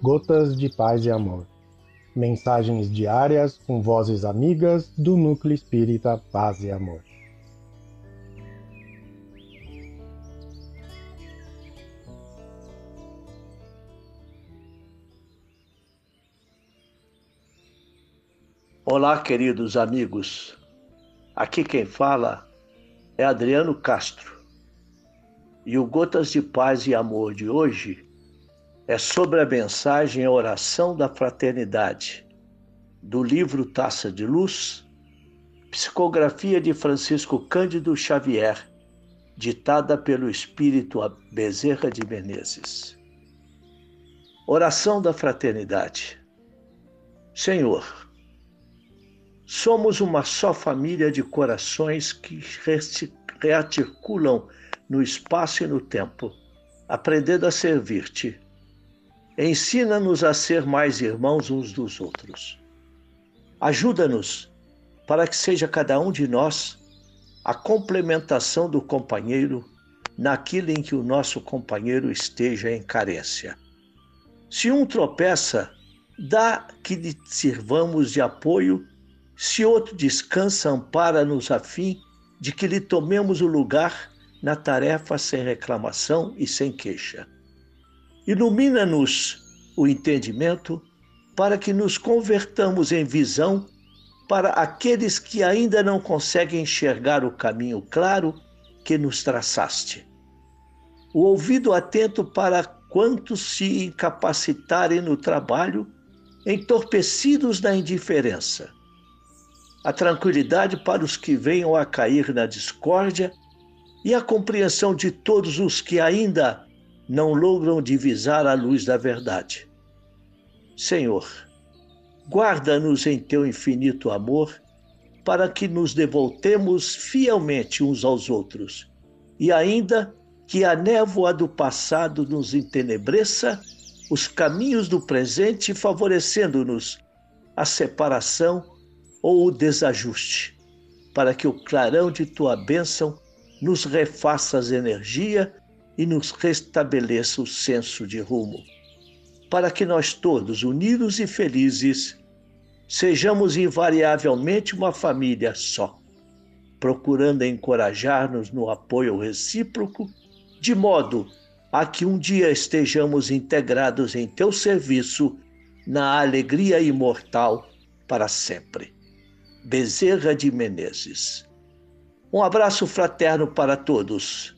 Gotas de Paz e Amor. Mensagens diárias com vozes amigas do Núcleo Espírita Paz e Amor. Olá, queridos amigos. Aqui quem fala é Adriano Castro. E o Gotas de Paz e Amor de hoje é sobre a mensagem a oração da fraternidade, do livro Taça de Luz, psicografia de Francisco Cândido Xavier, ditada pelo espírito Bezerra de Menezes. Oração da fraternidade. Senhor, somos uma só família de corações que rearticulam no espaço e no tempo, aprendendo a servir-te Ensina-nos a ser mais irmãos uns dos outros. Ajuda-nos para que seja cada um de nós a complementação do companheiro naquilo em que o nosso companheiro esteja em carência. Se um tropeça, dá que lhe sirvamos de apoio, se outro descansa, ampara-nos a fim de que lhe tomemos o lugar na tarefa sem reclamação e sem queixa. Ilumina-nos o entendimento para que nos convertamos em visão para aqueles que ainda não conseguem enxergar o caminho claro que nos traçaste. O ouvido atento para quantos se incapacitarem no trabalho, entorpecidos na indiferença. A tranquilidade para os que venham a cair na discórdia e a compreensão de todos os que ainda não logram divisar a luz da verdade. Senhor, guarda-nos em teu infinito amor, para que nos devoltemos fielmente uns aos outros, e ainda que a névoa do passado nos entenebreça os caminhos do presente, favorecendo-nos a separação ou o desajuste, para que o clarão de tua bênção nos refaça energia e nos restabeleça o senso de rumo, para que nós todos, unidos e felizes, sejamos invariavelmente uma família só, procurando encorajar-nos no apoio recíproco, de modo a que um dia estejamos integrados em teu serviço na alegria imortal para sempre. Bezerra de Menezes. Um abraço fraterno para todos